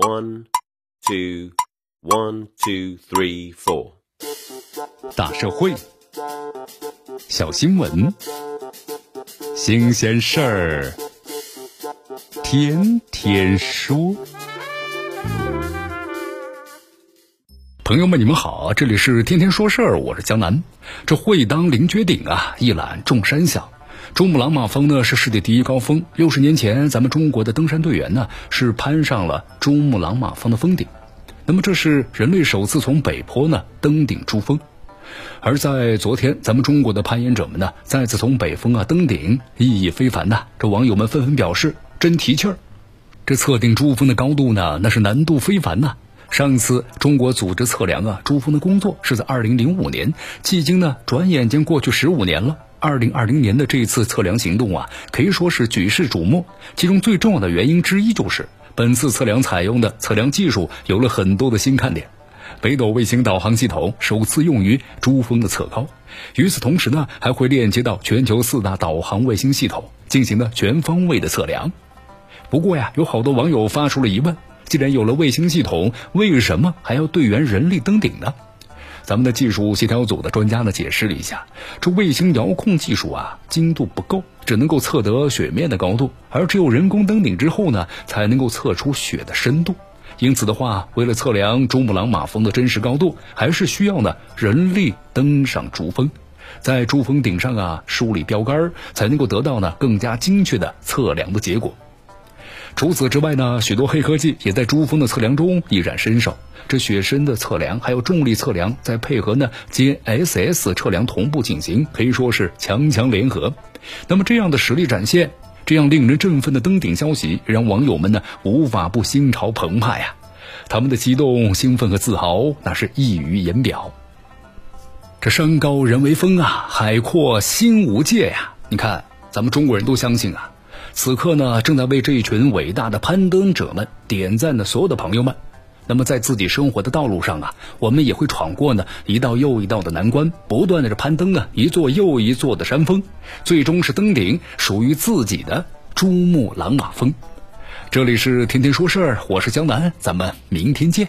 One, two, one, two, three, four。大社会，小新闻，新鲜事儿，天天说。朋友们，你们好，这里是天天说事儿，我是江南。这会当凌绝顶啊，一览众山小。珠穆朗玛峰呢是世界第一高峰。六十年前，咱们中国的登山队员呢是攀上了珠穆朗玛峰的峰顶。那么这是人类首次从北坡呢登顶珠峰。而在昨天，咱们中国的攀岩者们呢再次从北峰啊登顶，意义非凡呐。这网友们纷纷表示真提气儿。这测定珠峰的高度呢，那是难度非凡呐。上次中国组织测量啊珠峰的工作是在二零零五年，迄今呢转眼间过去十五年了。二零二零年的这一次测量行动啊，可以说是举世瞩目。其中最重要的原因之一就是，本次测量采用的测量技术有了很多的新看点。北斗卫星导航系统首次用于珠峰的测高，与此同时呢，还会链接到全球四大导航卫星系统，进行的全方位的测量。不过呀，有好多网友发出了疑问：既然有了卫星系统，为什么还要队员人力登顶呢？咱们的技术协调组的专家呢解释了一下，这卫星遥控技术啊精度不够，只能够测得雪面的高度，而只有人工登顶之后呢，才能够测出雪的深度。因此的话，为了测量珠穆朗玛峰的真实高度，还是需要呢人力登上珠峰，在珠峰顶上啊梳理标杆，才能够得到呢更加精确的测量的结果。除此之外呢，许多黑科技也在珠峰的测量中一展身手。这雪深的测量，还有重力测量，再配合呢 GSS 测量同步进行，可以说是强强联合。那么这样的实力展现，这样令人振奋的登顶消息，让网友们呢无法不心潮澎湃呀！他们的激动、兴奋和自豪，那是溢于言表。这山高人为峰啊，海阔心无界呀！你看，咱们中国人都相信啊。此刻呢，正在为这一群伟大的攀登者们点赞的所有的朋友们，那么在自己生活的道路上啊，我们也会闯过呢一道又一道的难关，不断的这攀登啊一座又一座的山峰，最终是登顶属于自己的珠穆朗玛峰。这里是天天说事儿，我是江南，咱们明天见。